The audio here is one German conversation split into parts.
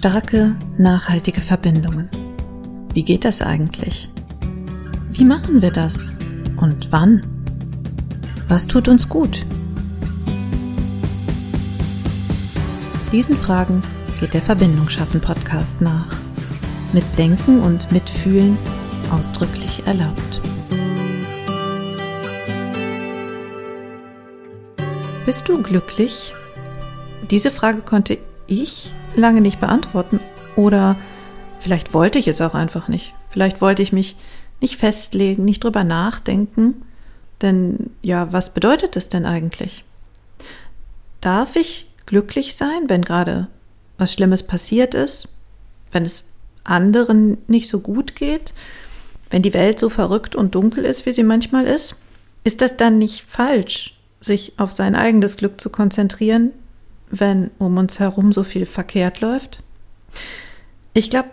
Starke, nachhaltige Verbindungen. Wie geht das eigentlich? Wie machen wir das? Und wann? Was tut uns gut? Diesen Fragen geht der Verbindung schaffen Podcast nach. Mit Denken und Mitfühlen ausdrücklich erlaubt. Bist du glücklich? Diese Frage konnte ich lange nicht beantworten oder vielleicht wollte ich es auch einfach nicht. Vielleicht wollte ich mich nicht festlegen, nicht drüber nachdenken. Denn ja, was bedeutet es denn eigentlich? Darf ich glücklich sein, wenn gerade was Schlimmes passiert ist, wenn es anderen nicht so gut geht, wenn die Welt so verrückt und dunkel ist, wie sie manchmal ist? Ist das dann nicht falsch, sich auf sein eigenes Glück zu konzentrieren, wenn um uns herum so viel verkehrt läuft? Ich glaube,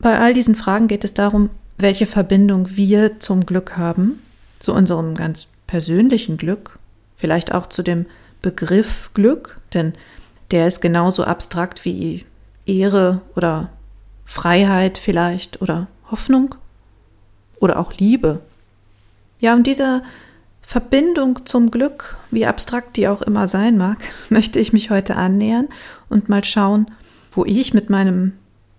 bei all diesen Fragen geht es darum, welche Verbindung wir zum Glück haben, zu unserem ganz persönlichen Glück, vielleicht auch zu dem Begriff Glück, denn der ist genauso abstrakt wie Ehre oder Freiheit vielleicht oder Hoffnung oder auch Liebe. Ja, und dieser Verbindung zum Glück, wie abstrakt die auch immer sein mag, möchte ich mich heute annähern und mal schauen, wo ich mit meinem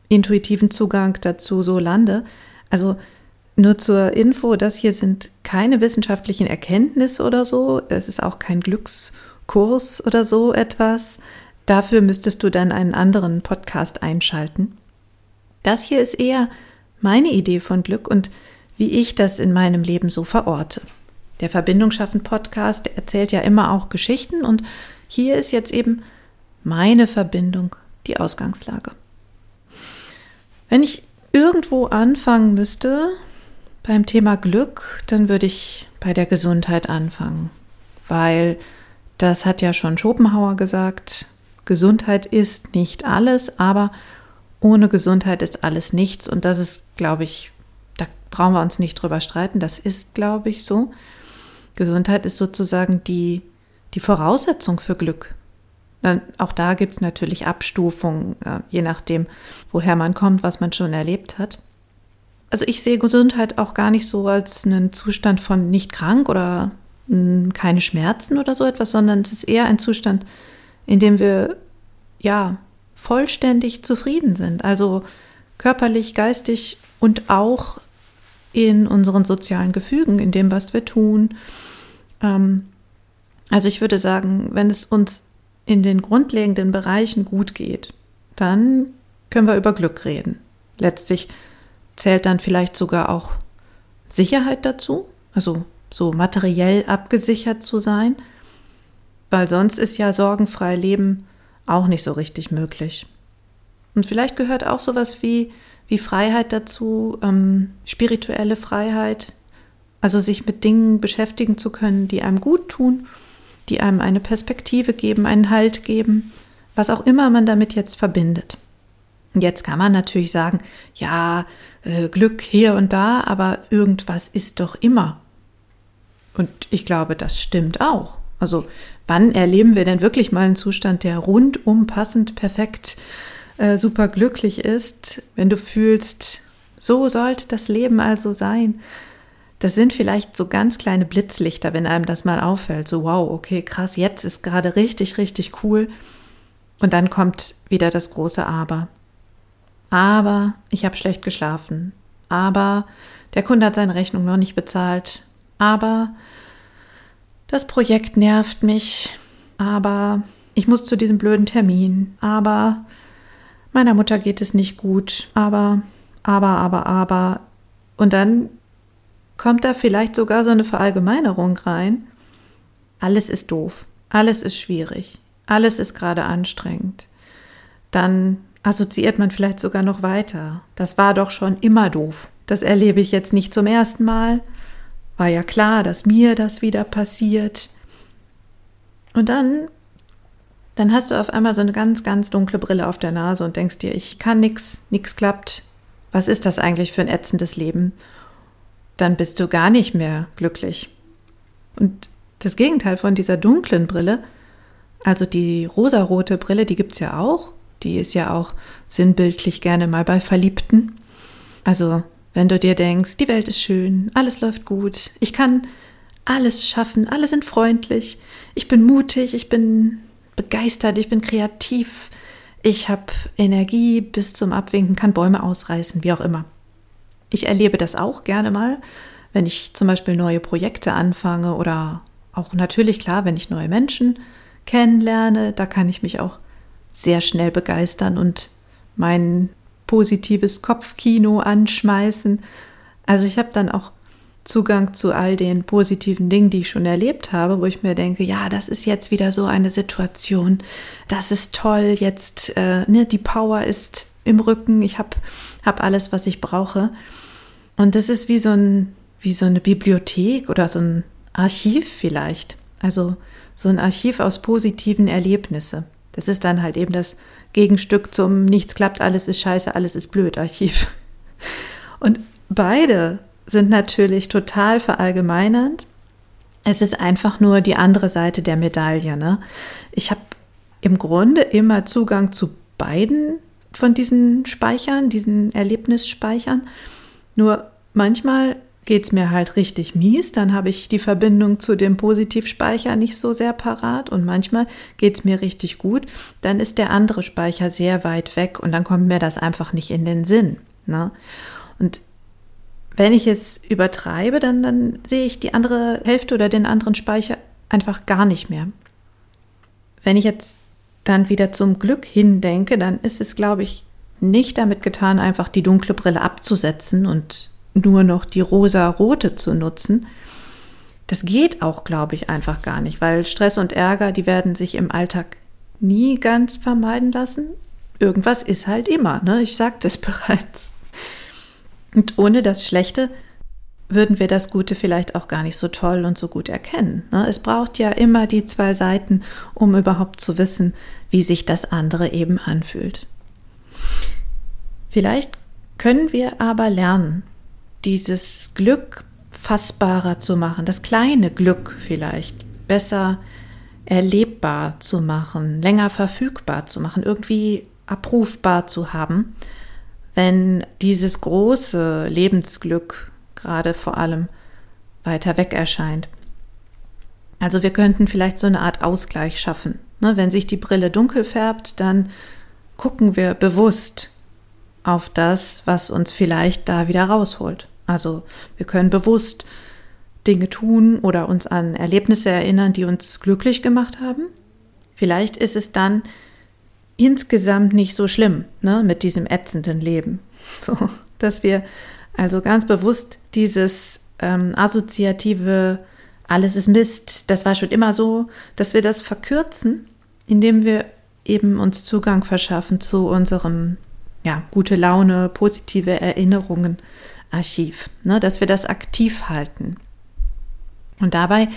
intuitiven Zugang dazu so lande. Also nur zur Info, das hier sind keine wissenschaftlichen Erkenntnisse oder so, es ist auch kein Glückskurs oder so etwas. Dafür müsstest du dann einen anderen Podcast einschalten. Das hier ist eher meine Idee von Glück und wie ich das in meinem Leben so verorte. Der Verbindung schaffen Podcast erzählt ja immer auch Geschichten und hier ist jetzt eben meine Verbindung die Ausgangslage. Wenn ich irgendwo anfangen müsste beim Thema Glück, dann würde ich bei der Gesundheit anfangen, weil das hat ja schon Schopenhauer gesagt, Gesundheit ist nicht alles, aber ohne Gesundheit ist alles nichts und das ist, glaube ich, da brauchen wir uns nicht drüber streiten, das ist, glaube ich, so. Gesundheit ist sozusagen die, die Voraussetzung für Glück. Dann, auch da gibt es natürlich Abstufungen, je nachdem, woher man kommt, was man schon erlebt hat. Also ich sehe Gesundheit auch gar nicht so als einen Zustand von nicht krank oder hm, keine Schmerzen oder so etwas, sondern es ist eher ein Zustand, in dem wir ja vollständig zufrieden sind. Also körperlich, geistig und auch in unseren sozialen Gefügen, in dem, was wir tun, ähm, also ich würde sagen, wenn es uns in den grundlegenden Bereichen gut geht, dann können wir über Glück reden. Letztlich zählt dann vielleicht sogar auch Sicherheit dazu, also so materiell abgesichert zu sein, weil sonst ist ja sorgenfrei Leben auch nicht so richtig möglich. Und vielleicht gehört auch sowas wie, wie Freiheit dazu, ähm, spirituelle Freiheit, also sich mit Dingen beschäftigen zu können, die einem gut tun, die einem eine Perspektive geben, einen Halt geben, was auch immer man damit jetzt verbindet. Jetzt kann man natürlich sagen, ja, äh, Glück hier und da, aber irgendwas ist doch immer. Und ich glaube, das stimmt auch. Also wann erleben wir denn wirklich mal einen Zustand, der rundum passend, perfekt, äh, super glücklich ist, wenn du fühlst, so sollte das Leben also sein. Das sind vielleicht so ganz kleine Blitzlichter, wenn einem das mal auffällt. So, wow, okay, krass, jetzt ist gerade richtig, richtig cool. Und dann kommt wieder das große Aber. Aber ich habe schlecht geschlafen. Aber der Kunde hat seine Rechnung noch nicht bezahlt. Aber das Projekt nervt mich. Aber ich muss zu diesem blöden Termin. Aber meiner Mutter geht es nicht gut. Aber, aber, aber, aber. Und dann kommt da vielleicht sogar so eine Verallgemeinerung rein. Alles ist doof, alles ist schwierig, alles ist gerade anstrengend. Dann assoziiert man vielleicht sogar noch weiter. Das war doch schon immer doof. Das erlebe ich jetzt nicht zum ersten Mal. War ja klar, dass mir das wieder passiert. Und dann, dann hast du auf einmal so eine ganz, ganz dunkle Brille auf der Nase und denkst dir, ich kann nix, nix klappt. Was ist das eigentlich für ein ätzendes Leben? dann bist du gar nicht mehr glücklich. Und das Gegenteil von dieser dunklen Brille, also die rosarote Brille, die gibt es ja auch, die ist ja auch sinnbildlich gerne mal bei Verliebten. Also, wenn du dir denkst, die Welt ist schön, alles läuft gut, ich kann alles schaffen, alle sind freundlich, ich bin mutig, ich bin begeistert, ich bin kreativ, ich habe Energie bis zum Abwinken, kann Bäume ausreißen, wie auch immer. Ich erlebe das auch gerne mal, wenn ich zum Beispiel neue Projekte anfange oder auch natürlich klar, wenn ich neue Menschen kennenlerne, da kann ich mich auch sehr schnell begeistern und mein positives Kopfkino anschmeißen. Also ich habe dann auch Zugang zu all den positiven Dingen, die ich schon erlebt habe, wo ich mir denke, ja, das ist jetzt wieder so eine Situation, das ist toll, jetzt, äh, ne, die Power ist im Rücken, ich habe hab alles, was ich brauche. Und das ist wie so, ein, wie so eine Bibliothek oder so ein Archiv vielleicht. Also so ein Archiv aus positiven Erlebnissen. Das ist dann halt eben das Gegenstück zum Nichts klappt, alles ist scheiße, alles ist blöd Archiv. Und beide sind natürlich total verallgemeinernd. Es ist einfach nur die andere Seite der Medaille. Ne? Ich habe im Grunde immer Zugang zu beiden von diesen Speichern, diesen Erlebnisspeichern. Nur manchmal geht es mir halt richtig mies, dann habe ich die Verbindung zu dem Positivspeicher nicht so sehr parat und manchmal geht es mir richtig gut, dann ist der andere Speicher sehr weit weg und dann kommt mir das einfach nicht in den Sinn. Ne? Und wenn ich es übertreibe, dann, dann sehe ich die andere Hälfte oder den anderen Speicher einfach gar nicht mehr. Wenn ich jetzt dann wieder zum Glück hindenke, dann ist es, glaube ich, nicht damit getan, einfach die dunkle Brille abzusetzen und nur noch die rosa-rote zu nutzen. Das geht auch, glaube ich, einfach gar nicht, weil Stress und Ärger, die werden sich im Alltag nie ganz vermeiden lassen. Irgendwas ist halt immer, ne? Ich sagte es bereits. Und ohne das Schlechte würden wir das Gute vielleicht auch gar nicht so toll und so gut erkennen. Ne? Es braucht ja immer die zwei Seiten, um überhaupt zu wissen, wie sich das andere eben anfühlt. Vielleicht können wir aber lernen, dieses Glück fassbarer zu machen, das kleine Glück vielleicht besser erlebbar zu machen, länger verfügbar zu machen, irgendwie abrufbar zu haben wenn dieses große Lebensglück gerade vor allem weiter weg erscheint. Also wir könnten vielleicht so eine Art Ausgleich schaffen. Ne, wenn sich die Brille dunkel färbt, dann gucken wir bewusst auf das, was uns vielleicht da wieder rausholt. Also wir können bewusst Dinge tun oder uns an Erlebnisse erinnern, die uns glücklich gemacht haben. Vielleicht ist es dann insgesamt nicht so schlimm ne, mit diesem ätzenden Leben. So, dass wir also ganz bewusst dieses ähm, assoziative, alles ist Mist, das war schon immer so, dass wir das verkürzen, indem wir eben uns Zugang verschaffen zu unserem, ja, gute Laune, positive Erinnerungen Archiv, ne, dass wir das aktiv halten. Und dabei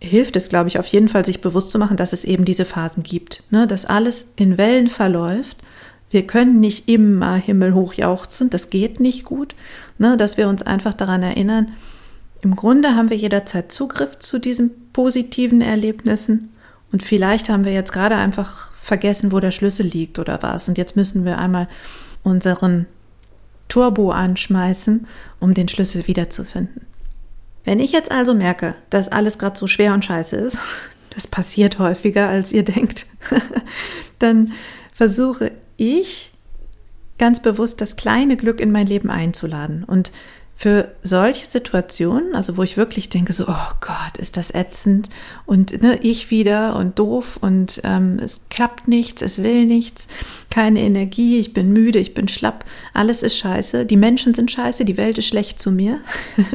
hilft es, glaube ich, auf jeden Fall, sich bewusst zu machen, dass es eben diese Phasen gibt, ne? dass alles in Wellen verläuft. Wir können nicht immer himmelhoch jauchzen, das geht nicht gut, ne? dass wir uns einfach daran erinnern, im Grunde haben wir jederzeit Zugriff zu diesen positiven Erlebnissen und vielleicht haben wir jetzt gerade einfach vergessen, wo der Schlüssel liegt oder was. Und jetzt müssen wir einmal unseren Turbo anschmeißen, um den Schlüssel wiederzufinden. Wenn ich jetzt also merke, dass alles gerade so schwer und scheiße ist, das passiert häufiger, als ihr denkt, dann versuche ich ganz bewusst das kleine Glück in mein Leben einzuladen. Und für solche Situationen, also wo ich wirklich denke, so, oh Gott, ist das ätzend und ne, ich wieder und doof und ähm, es klappt nichts, es will nichts, keine Energie, ich bin müde, ich bin schlapp, alles ist scheiße, die Menschen sind scheiße, die Welt ist schlecht zu mir.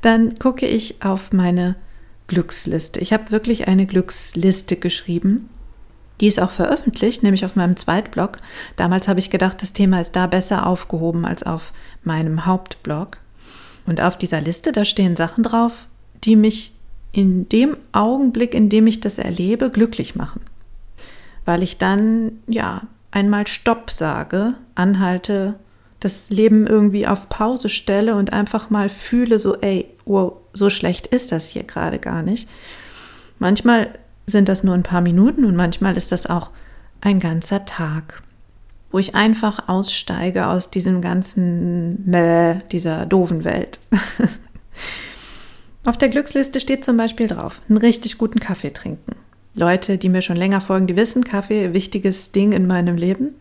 dann gucke ich auf meine Glücksliste. Ich habe wirklich eine Glücksliste geschrieben. Die ist auch veröffentlicht, nämlich auf meinem Zweitblog. Damals habe ich gedacht, das Thema ist da besser aufgehoben als auf meinem Hauptblog. Und auf dieser Liste, da stehen Sachen drauf, die mich in dem Augenblick, in dem ich das erlebe, glücklich machen. Weil ich dann, ja, einmal Stopp sage, anhalte, das Leben irgendwie auf Pause stelle und einfach mal fühle, so, ey, wow, so schlecht ist das hier gerade gar nicht. Manchmal sind das nur ein paar Minuten und manchmal ist das auch ein ganzer Tag, wo ich einfach aussteige aus diesem ganzen Mäh, dieser doofen Welt. Auf der Glücksliste steht zum Beispiel drauf, einen richtig guten Kaffee trinken. Leute, die mir schon länger folgen, die wissen, Kaffee, wichtiges Ding in meinem Leben.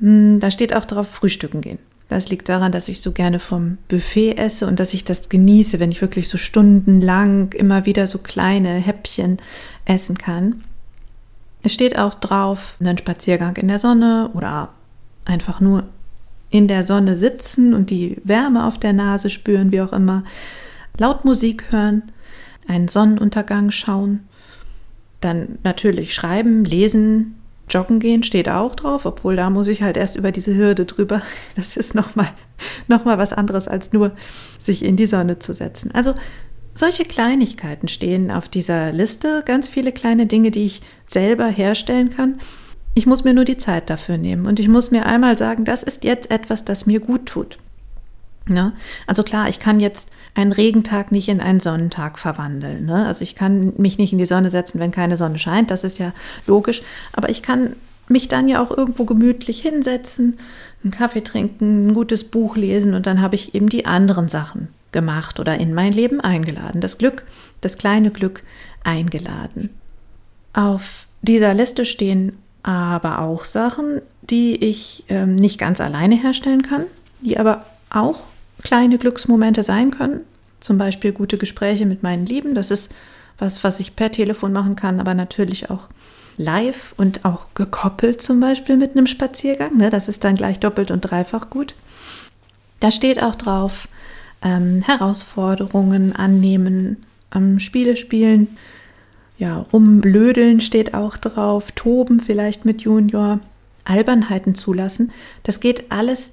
Hm, da steht auch drauf, frühstücken gehen. Das liegt daran, dass ich so gerne vom Buffet esse und dass ich das genieße, wenn ich wirklich so stundenlang immer wieder so kleine Häppchen essen kann. Es steht auch drauf, einen Spaziergang in der Sonne oder einfach nur in der Sonne sitzen und die Wärme auf der Nase spüren, wie auch immer. Laut Musik hören, einen Sonnenuntergang schauen. Dann natürlich schreiben, lesen, Joggen gehen steht auch drauf, obwohl da muss ich halt erst über diese Hürde drüber. Das ist nochmal noch mal was anderes, als nur sich in die Sonne zu setzen. Also solche Kleinigkeiten stehen auf dieser Liste, ganz viele kleine Dinge, die ich selber herstellen kann. Ich muss mir nur die Zeit dafür nehmen und ich muss mir einmal sagen, das ist jetzt etwas, das mir gut tut. Ja, also klar, ich kann jetzt einen Regentag nicht in einen Sonnentag verwandeln. Ne? Also ich kann mich nicht in die Sonne setzen, wenn keine Sonne scheint, das ist ja logisch. Aber ich kann mich dann ja auch irgendwo gemütlich hinsetzen, einen Kaffee trinken, ein gutes Buch lesen und dann habe ich eben die anderen Sachen gemacht oder in mein Leben eingeladen. Das Glück, das kleine Glück eingeladen. Auf dieser Liste stehen aber auch Sachen, die ich ähm, nicht ganz alleine herstellen kann, die aber auch kleine Glücksmomente sein können. Zum Beispiel gute Gespräche mit meinen Lieben. Das ist was, was ich per Telefon machen kann, aber natürlich auch live und auch gekoppelt zum Beispiel mit einem Spaziergang. Ne? Das ist dann gleich doppelt und dreifach gut. Da steht auch drauf, ähm, Herausforderungen annehmen, ähm, Spiele spielen, ja, rumblödeln steht auch drauf, toben vielleicht mit Junior, Albernheiten zulassen. Das geht alles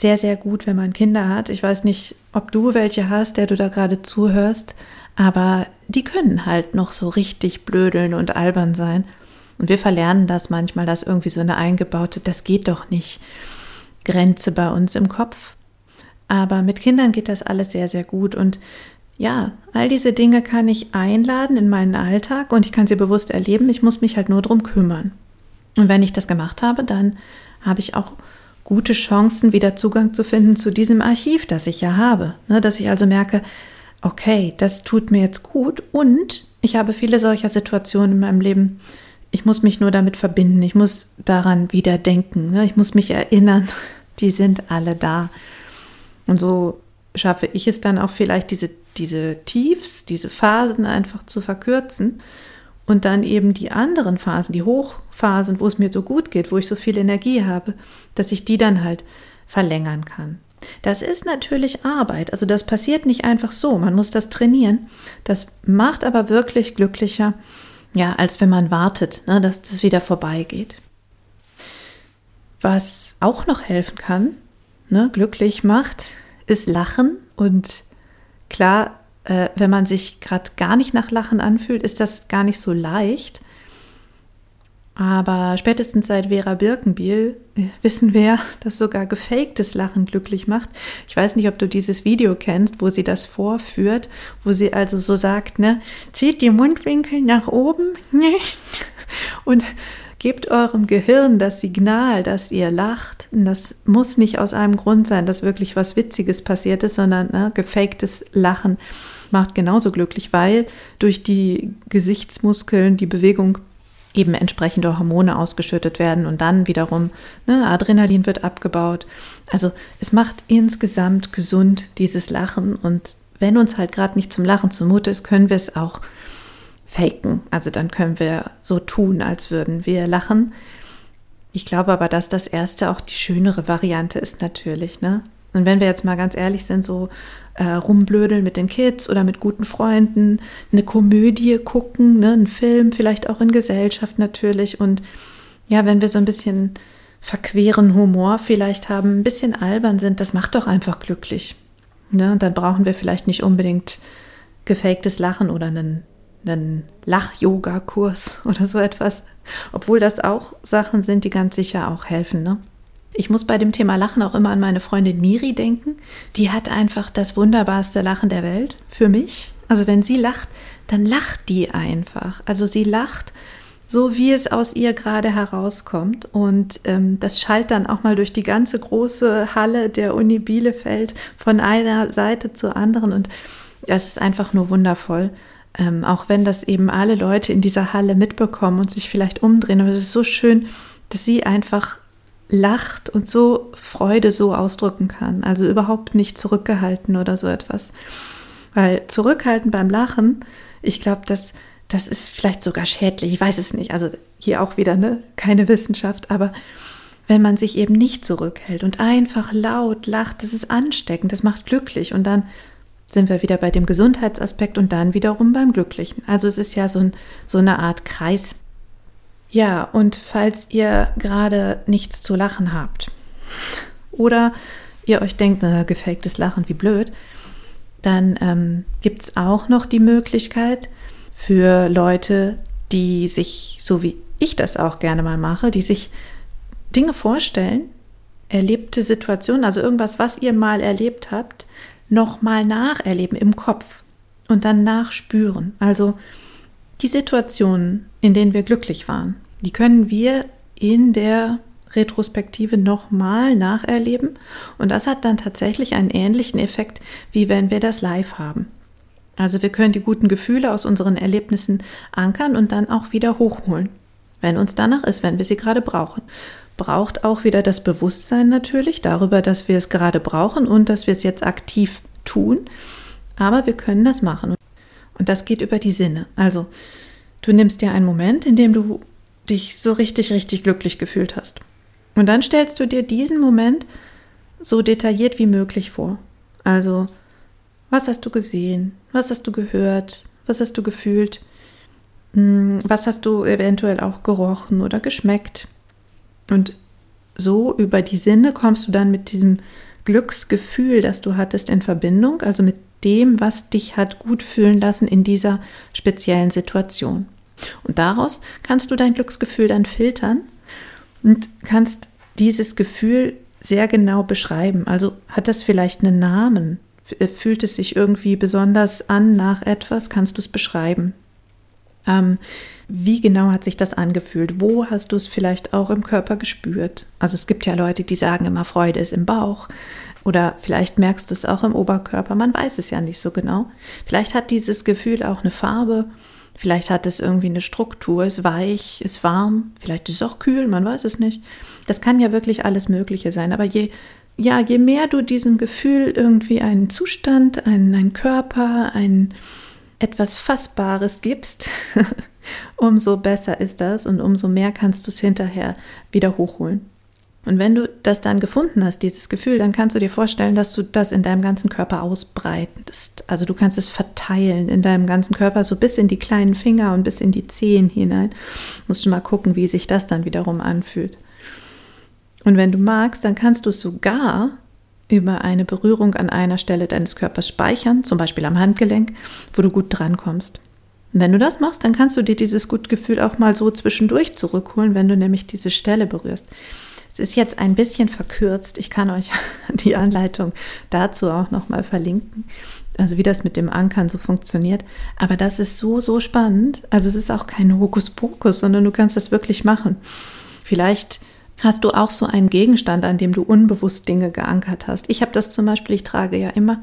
sehr, sehr gut, wenn man Kinder hat. Ich weiß nicht, ob du welche hast, der du da gerade zuhörst, aber die können halt noch so richtig blödeln und albern sein. Und wir verlernen das manchmal, dass irgendwie so eine eingebaute, das geht doch nicht, Grenze bei uns im Kopf. Aber mit Kindern geht das alles sehr, sehr gut. Und ja, all diese Dinge kann ich einladen in meinen Alltag und ich kann sie bewusst erleben. Ich muss mich halt nur drum kümmern. Und wenn ich das gemacht habe, dann habe ich auch gute Chancen, wieder Zugang zu finden zu diesem Archiv, das ich ja habe. Ne, dass ich also merke, okay, das tut mir jetzt gut und ich habe viele solcher Situationen in meinem Leben. Ich muss mich nur damit verbinden, ich muss daran wieder denken, ne, ich muss mich erinnern, die sind alle da. Und so schaffe ich es dann auch vielleicht, diese, diese Tiefs, diese Phasen einfach zu verkürzen und dann eben die anderen Phasen, die Hochphasen, wo es mir so gut geht, wo ich so viel Energie habe, dass ich die dann halt verlängern kann. Das ist natürlich Arbeit, also das passiert nicht einfach so, man muss das trainieren. Das macht aber wirklich glücklicher, ja, als wenn man wartet, ne, dass das wieder vorbeigeht. Was auch noch helfen kann, ne, glücklich macht, ist Lachen und klar, äh, wenn man sich gerade gar nicht nach Lachen anfühlt, ist das gar nicht so leicht. Aber spätestens seit Vera Birkenbiel äh, wissen wir, dass sogar gefaktes Lachen glücklich macht. Ich weiß nicht, ob du dieses Video kennst, wo sie das vorführt, wo sie also so sagt, ne, zieht die Mundwinkel nach oben ne, und gebt eurem Gehirn das Signal, dass ihr lacht. Das muss nicht aus einem Grund sein, dass wirklich was Witziges passiert ist, sondern ne, gefaktes Lachen macht genauso glücklich, weil durch die Gesichtsmuskeln die Bewegung eben entsprechende Hormone ausgeschüttet werden und dann wiederum ne, Adrenalin wird abgebaut. Also es macht insgesamt gesund dieses Lachen und wenn uns halt gerade nicht zum Lachen zumute ist, können wir es auch faken. Also dann können wir so tun, als würden wir lachen. Ich glaube aber, dass das erste auch die schönere Variante ist natürlich, ne? Und wenn wir jetzt mal ganz ehrlich sind, so äh, rumblödeln mit den Kids oder mit guten Freunden, eine Komödie gucken, ne, einen Film, vielleicht auch in Gesellschaft natürlich. Und ja, wenn wir so ein bisschen verqueren Humor vielleicht haben, ein bisschen albern sind, das macht doch einfach glücklich. Ne? Und dann brauchen wir vielleicht nicht unbedingt gefaktes Lachen oder einen, einen Lach-Yoga-Kurs oder so etwas. Obwohl das auch Sachen sind, die ganz sicher auch helfen. Ne? Ich muss bei dem Thema Lachen auch immer an meine Freundin Miri denken. Die hat einfach das wunderbarste Lachen der Welt für mich. Also wenn sie lacht, dann lacht die einfach. Also sie lacht so wie es aus ihr gerade herauskommt. Und ähm, das schallt dann auch mal durch die ganze große Halle der Uni Bielefeld von einer Seite zur anderen. Und das ist einfach nur wundervoll. Ähm, auch wenn das eben alle Leute in dieser Halle mitbekommen und sich vielleicht umdrehen. Aber es ist so schön, dass sie einfach lacht und so Freude so ausdrücken kann. Also überhaupt nicht zurückgehalten oder so etwas. Weil zurückhalten beim Lachen, ich glaube, das, das ist vielleicht sogar schädlich. Ich weiß es nicht. Also hier auch wieder ne? keine Wissenschaft. Aber wenn man sich eben nicht zurückhält und einfach laut lacht, das ist ansteckend, das macht glücklich. Und dann sind wir wieder bei dem Gesundheitsaspekt und dann wiederum beim Glücklichen. Also es ist ja so, ein, so eine Art Kreis. Ja, und falls ihr gerade nichts zu lachen habt oder ihr euch denkt, na, gefaktes Lachen, wie blöd, dann ähm, gibt es auch noch die Möglichkeit für Leute, die sich, so wie ich das auch gerne mal mache, die sich Dinge vorstellen, erlebte Situationen, also irgendwas, was ihr mal erlebt habt, nochmal nacherleben im Kopf und dann nachspüren. Also die Situationen, in denen wir glücklich waren, die können wir in der Retrospektive nochmal nacherleben. Und das hat dann tatsächlich einen ähnlichen Effekt, wie wenn wir das live haben. Also wir können die guten Gefühle aus unseren Erlebnissen ankern und dann auch wieder hochholen, wenn uns danach ist, wenn wir sie gerade brauchen. Braucht auch wieder das Bewusstsein natürlich darüber, dass wir es gerade brauchen und dass wir es jetzt aktiv tun. Aber wir können das machen. Und das geht über die Sinne. Also du nimmst dir einen Moment, in dem du dich so richtig, richtig glücklich gefühlt hast. Und dann stellst du dir diesen Moment so detailliert wie möglich vor. Also, was hast du gesehen? Was hast du gehört? Was hast du gefühlt? Hm, was hast du eventuell auch gerochen oder geschmeckt? Und so über die Sinne kommst du dann mit diesem Glücksgefühl, das du hattest, in Verbindung, also mit dem, was dich hat gut fühlen lassen in dieser speziellen Situation. Und daraus kannst du dein Glücksgefühl dann filtern und kannst dieses Gefühl sehr genau beschreiben. Also hat das vielleicht einen Namen? Fühlt es sich irgendwie besonders an nach etwas? Kannst du es beschreiben? Ähm, wie genau hat sich das angefühlt? Wo hast du es vielleicht auch im Körper gespürt? Also es gibt ja Leute, die sagen immer, Freude ist im Bauch. Oder vielleicht merkst du es auch im Oberkörper. Man weiß es ja nicht so genau. Vielleicht hat dieses Gefühl auch eine Farbe Vielleicht hat es irgendwie eine Struktur, ist weich, ist warm, vielleicht ist es auch kühl, man weiß es nicht. Das kann ja wirklich alles Mögliche sein. Aber je, ja, je mehr du diesem Gefühl irgendwie einen Zustand, einen, einen Körper, ein etwas Fassbares gibst, umso besser ist das und umso mehr kannst du es hinterher wieder hochholen. Und wenn du das dann gefunden hast, dieses Gefühl, dann kannst du dir vorstellen, dass du das in deinem ganzen Körper ausbreitest. Also du kannst es verteilen in deinem ganzen Körper, so bis in die kleinen Finger und bis in die Zehen hinein. Musst du mal gucken, wie sich das dann wiederum anfühlt. Und wenn du magst, dann kannst du es sogar über eine Berührung an einer Stelle deines Körpers speichern, zum Beispiel am Handgelenk, wo du gut drankommst. Und wenn du das machst, dann kannst du dir dieses Gutgefühl auch mal so zwischendurch zurückholen, wenn du nämlich diese Stelle berührst. Ist jetzt ein bisschen verkürzt. Ich kann euch die Anleitung dazu auch nochmal verlinken. Also wie das mit dem Ankern so funktioniert. Aber das ist so, so spannend. Also es ist auch kein Hokuspokus, sondern du kannst das wirklich machen. Vielleicht hast du auch so einen Gegenstand, an dem du unbewusst Dinge geankert hast. Ich habe das zum Beispiel, ich trage ja immer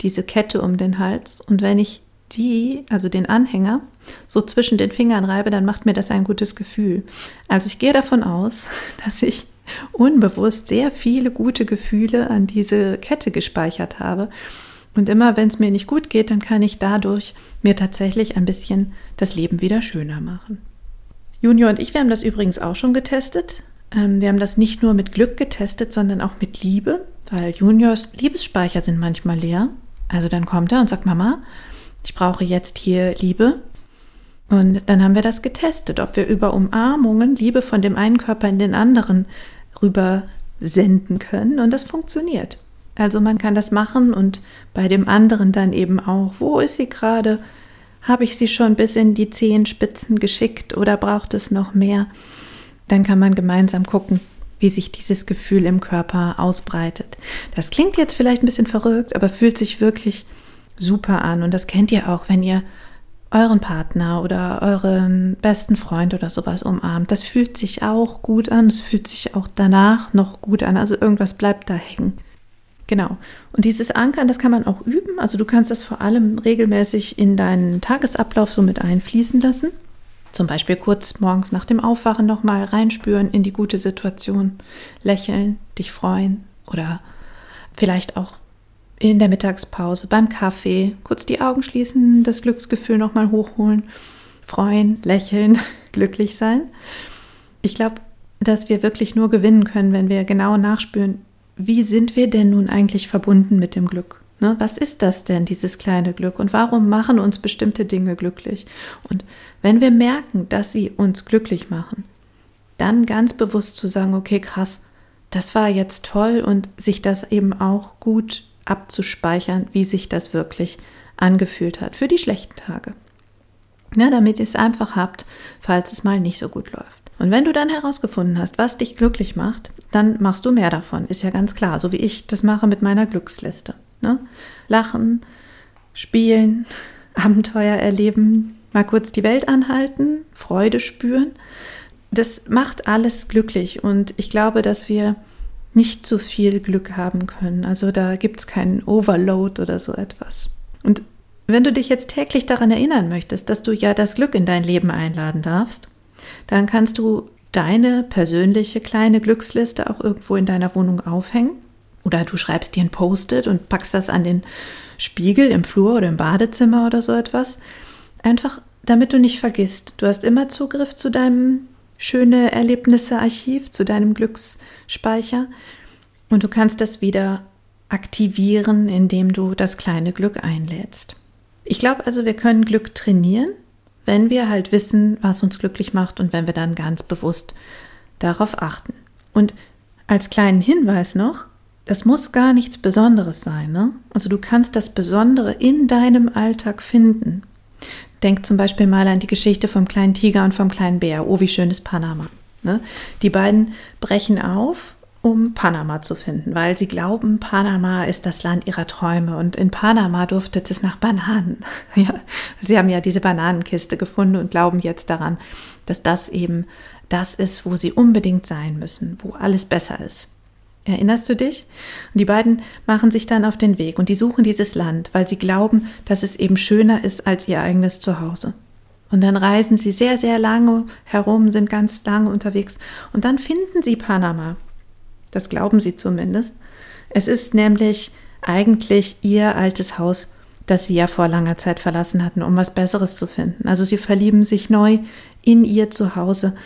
diese Kette um den Hals. Und wenn ich die, also den Anhänger, so zwischen den Fingern reibe, dann macht mir das ein gutes Gefühl. Also ich gehe davon aus, dass ich unbewusst sehr viele gute Gefühle an diese Kette gespeichert habe. Und immer wenn es mir nicht gut geht, dann kann ich dadurch mir tatsächlich ein bisschen das Leben wieder schöner machen. Junior und ich, wir haben das übrigens auch schon getestet. Ähm, wir haben das nicht nur mit Glück getestet, sondern auch mit Liebe, weil Juniors Liebesspeicher sind manchmal leer. Also dann kommt er und sagt, Mama, ich brauche jetzt hier Liebe. Und dann haben wir das getestet, ob wir über Umarmungen Liebe von dem einen Körper in den anderen rüber senden können und das funktioniert. Also man kann das machen und bei dem anderen dann eben auch, wo ist sie gerade? Habe ich sie schon bis in die Zehenspitzen geschickt oder braucht es noch mehr? Dann kann man gemeinsam gucken, wie sich dieses Gefühl im Körper ausbreitet. Das klingt jetzt vielleicht ein bisschen verrückt, aber fühlt sich wirklich super an. Und das kennt ihr auch, wenn ihr euren Partner oder euren besten Freund oder sowas umarmt. Das fühlt sich auch gut an, es fühlt sich auch danach noch gut an. Also irgendwas bleibt da hängen. Genau. Und dieses Ankern, das kann man auch üben. Also du kannst das vor allem regelmäßig in deinen Tagesablauf so mit einfließen lassen. Zum Beispiel kurz morgens nach dem Aufwachen nochmal reinspüren in die gute Situation, lächeln, dich freuen oder vielleicht auch in der Mittagspause, beim Kaffee, kurz die Augen schließen, das Glücksgefühl nochmal hochholen, freuen, lächeln, glücklich sein. Ich glaube, dass wir wirklich nur gewinnen können, wenn wir genau nachspüren, wie sind wir denn nun eigentlich verbunden mit dem Glück? Ne? Was ist das denn, dieses kleine Glück? Und warum machen uns bestimmte Dinge glücklich? Und wenn wir merken, dass sie uns glücklich machen, dann ganz bewusst zu sagen, okay, krass, das war jetzt toll und sich das eben auch gut abzuspeichern, wie sich das wirklich angefühlt hat für die schlechten Tage. Ja, damit ihr es einfach habt, falls es mal nicht so gut läuft. Und wenn du dann herausgefunden hast, was dich glücklich macht, dann machst du mehr davon, ist ja ganz klar, so wie ich das mache mit meiner Glücksliste. Ne? Lachen, spielen, Abenteuer erleben, mal kurz die Welt anhalten, Freude spüren. Das macht alles glücklich und ich glaube, dass wir nicht zu viel Glück haben können. Also da gibt es keinen Overload oder so etwas. Und wenn du dich jetzt täglich daran erinnern möchtest, dass du ja das Glück in dein Leben einladen darfst, dann kannst du deine persönliche kleine Glücksliste auch irgendwo in deiner Wohnung aufhängen. Oder du schreibst dir ein Post-it und packst das an den Spiegel im Flur oder im Badezimmer oder so etwas. Einfach damit du nicht vergisst. Du hast immer Zugriff zu deinem schöne Erlebnisse-Archiv, zu deinem Glücksspeicher. Und du kannst das wieder aktivieren, indem du das kleine Glück einlädst. Ich glaube also, wir können Glück trainieren, wenn wir halt wissen, was uns glücklich macht und wenn wir dann ganz bewusst darauf achten. Und als kleinen Hinweis noch, das muss gar nichts Besonderes sein. Ne? Also du kannst das Besondere in deinem Alltag finden. Denk zum Beispiel mal an die Geschichte vom kleinen Tiger und vom kleinen Bär. Oh, wie schön ist Panama. Ne? Die beiden brechen auf, um Panama zu finden, weil sie glauben, Panama ist das Land ihrer Träume und in Panama duftet es nach Bananen. Ja, sie haben ja diese Bananenkiste gefunden und glauben jetzt daran, dass das eben das ist, wo sie unbedingt sein müssen, wo alles besser ist. Erinnerst du dich? Und die beiden machen sich dann auf den Weg und die suchen dieses Land, weil sie glauben, dass es eben schöner ist als ihr eigenes Zuhause. Und dann reisen sie sehr, sehr lange herum, sind ganz lange unterwegs und dann finden sie Panama. Das glauben sie zumindest. Es ist nämlich eigentlich ihr altes Haus, das sie ja vor langer Zeit verlassen hatten, um was Besseres zu finden. Also sie verlieben sich neu in ihr Zuhause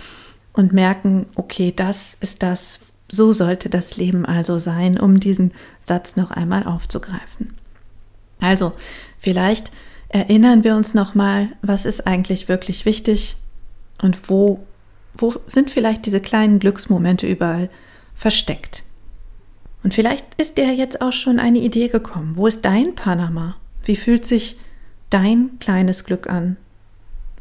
und merken, okay, das ist das, so sollte das Leben also sein, um diesen Satz noch einmal aufzugreifen. Also, vielleicht erinnern wir uns nochmal, was ist eigentlich wirklich wichtig und wo, wo sind vielleicht diese kleinen Glücksmomente überall versteckt. Und vielleicht ist dir jetzt auch schon eine Idee gekommen. Wo ist dein Panama? Wie fühlt sich dein kleines Glück an?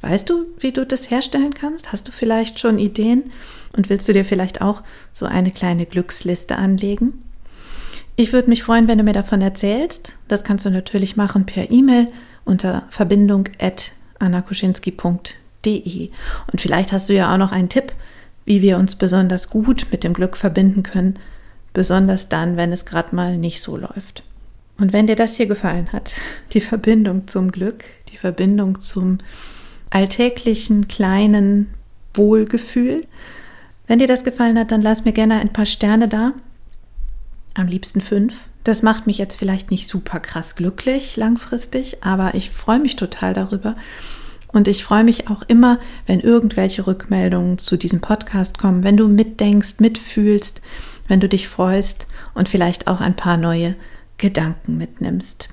Weißt du, wie du das herstellen kannst? Hast du vielleicht schon Ideen? Und willst du dir vielleicht auch so eine kleine Glücksliste anlegen? Ich würde mich freuen, wenn du mir davon erzählst. Das kannst du natürlich machen per E-Mail unter verbindung at annakuschinski.de. Und vielleicht hast du ja auch noch einen Tipp, wie wir uns besonders gut mit dem Glück verbinden können, besonders dann, wenn es gerade mal nicht so läuft. Und wenn dir das hier gefallen hat, die Verbindung zum Glück, die Verbindung zum alltäglichen kleinen Wohlgefühl, wenn dir das gefallen hat, dann lass mir gerne ein paar Sterne da. Am liebsten fünf. Das macht mich jetzt vielleicht nicht super krass glücklich langfristig, aber ich freue mich total darüber. Und ich freue mich auch immer, wenn irgendwelche Rückmeldungen zu diesem Podcast kommen, wenn du mitdenkst, mitfühlst, wenn du dich freust und vielleicht auch ein paar neue Gedanken mitnimmst.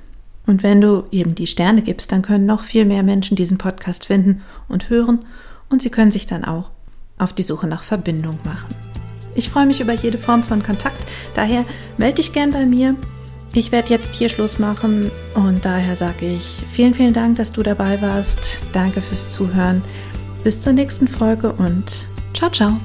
Und wenn du eben die Sterne gibst, dann können noch viel mehr Menschen diesen Podcast finden und hören und sie können sich dann auch auf die Suche nach Verbindung machen. Ich freue mich über jede Form von Kontakt, daher melde dich gern bei mir. Ich werde jetzt hier Schluss machen und daher sage ich vielen, vielen Dank, dass du dabei warst. Danke fürs Zuhören. Bis zur nächsten Folge und ciao, ciao.